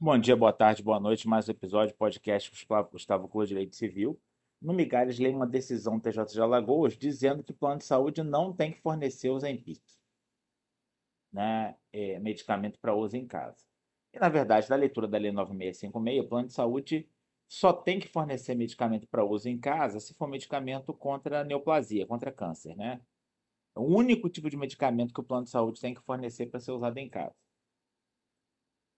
Bom dia, boa tarde, boa noite. Mais um episódio do podcast Gustavo, Gustavo Cor Direito Civil. No Migalhas, leio uma decisão do TJ de Alagoas dizendo que o plano de saúde não tem que fornecer o Zempic, né, é, medicamento para uso em casa. E, na verdade, da leitura da Lei 9656, o plano de saúde só tem que fornecer medicamento para uso em casa se for medicamento contra neoplasia, contra câncer, né? É o único tipo de medicamento que o plano de saúde tem que fornecer para ser usado em casa.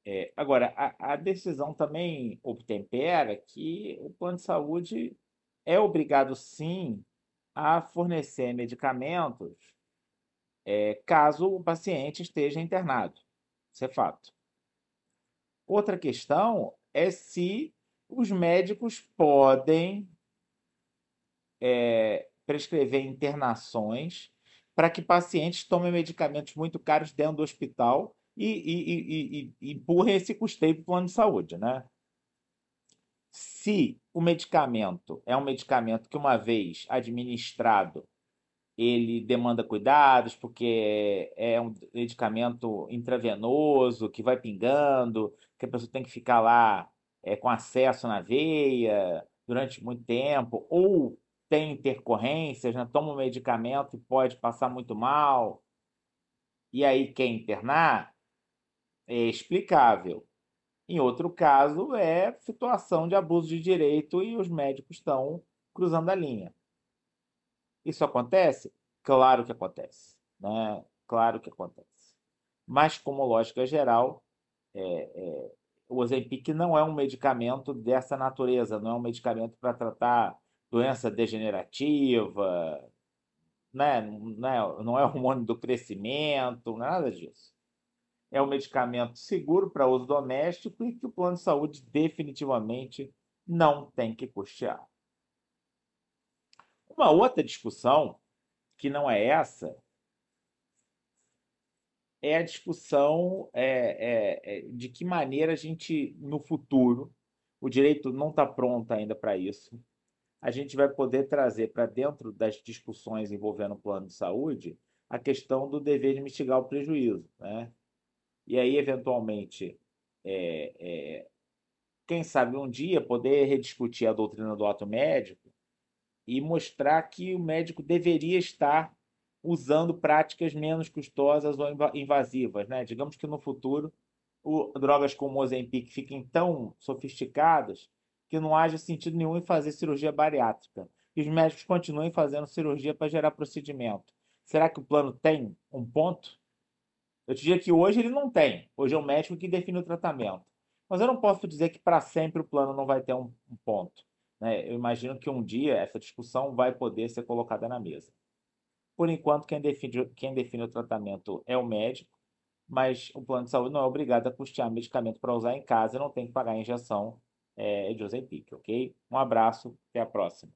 É, agora, a, a, decisão também obtempera que o plano de saúde é obrigado, sim, a fornecer medicamentos é, caso o paciente esteja internado. Isso é fato. Outra questão é se os médicos podem é, prescrever internações para que pacientes tomem medicamentos muito caros dentro do hospital e, e, e, e empurrem esse custeio para o plano de saúde, né? Se o medicamento é um medicamento que, uma vez administrado, ele demanda cuidados, porque é um medicamento intravenoso que vai pingando, que a pessoa tem que ficar lá é, com acesso na veia durante muito tempo, ou tem intercorrências, né? toma um medicamento e pode passar muito mal, e aí quer internar, é explicável. Em outro caso, é situação de abuso de direito e os médicos estão cruzando a linha. Isso acontece? Claro que acontece. Né? Claro que acontece. Mas, como lógica geral, é, é, o Ozempic não é um medicamento dessa natureza, não é um medicamento para tratar doença degenerativa, né? não, é, é hormônio do crescimento, nada disso é um medicamento seguro para uso doméstico e que o plano de saúde definitivamente não tem que custear. Uma outra discussão, que não é essa, é a discussão é, é, é, de que maneira a gente, no futuro, o direito não está pronto ainda para isso, a gente vai poder trazer para dentro das discussões envolvendo o plano de saúde a questão do dever de mitigar o prejuízo. Né? E aí, eventualmente, é, é, quem sabe um dia poder rediscutir a doutrina do ato médico e mostrar que o médico deveria estar usando práticas menos custosas ou invasivas. Né? Digamos que no futuro o, drogas como o Ozempic fiquem tão sofisticadas que não haja sentido nenhum em fazer cirurgia bariátrica. E os médicos continuem fazendo cirurgia para gerar procedimento. Será que o plano tem um ponto? Eu te diria que hoje ele não tem. Hoje é o médico que define o tratamento. Mas eu não posso dizer que para sempre o plano não vai ter um, um ponto. Né? Eu imagino que um dia essa discussão vai poder ser colocada na mesa. Por enquanto, quem define, quem define o tratamento é o médico, mas o plano de saúde não é obrigado a custear medicamento para usar em casa e não tem que pagar a injeção é, de Ozempic, ok? Um abraço, até a próxima.